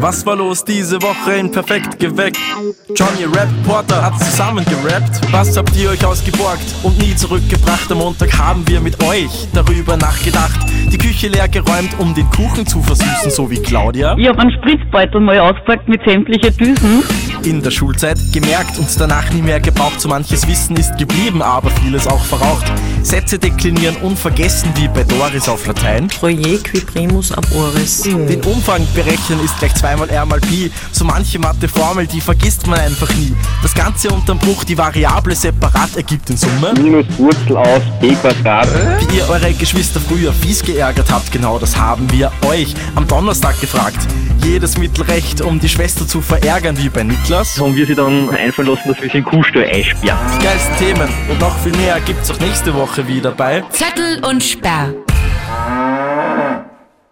Was war los diese Woche in Perfekt geweckt? Johnny Rap Porter hat zusammen gerappt. Was habt ihr euch ausgeborgt und nie zurückgebracht? Am Montag haben wir mit euch darüber nachgedacht. Die Küche leer geräumt, um den Kuchen zu versüßen, so wie Claudia. Ich hab einen Spritzbeutel mal ausgepackt mit sämtlichen Düsen. In der Schulzeit gemerkt und danach nie mehr gebraucht. So manches Wissen ist geblieben, aber vieles auch verraucht. Sätze deklinieren unvergessen wie bei Doris auf Latein. Troje qui primus ab oris. Den Umfang berechnen ist gleich zweimal R mal Pi. So manche Matheformel, die vergisst man einfach nie. Das Ganze unterm Bruch, die Variable separat ergibt in Summe. Minus Wurzel aus b Quadrat. Wie ihr eure Geschwister früher fies geärgert habt, genau das haben wir euch am Donnerstag gefragt jedes Mittel recht, um die Schwester zu verärgern, wie bei Niklas. Haben wir sie dann einfallen lassen, dass wir sie in Kuhstall einsperren. Die geilsten Themen und noch viel mehr gibt's auch nächste Woche wieder bei Zettel und Sperr.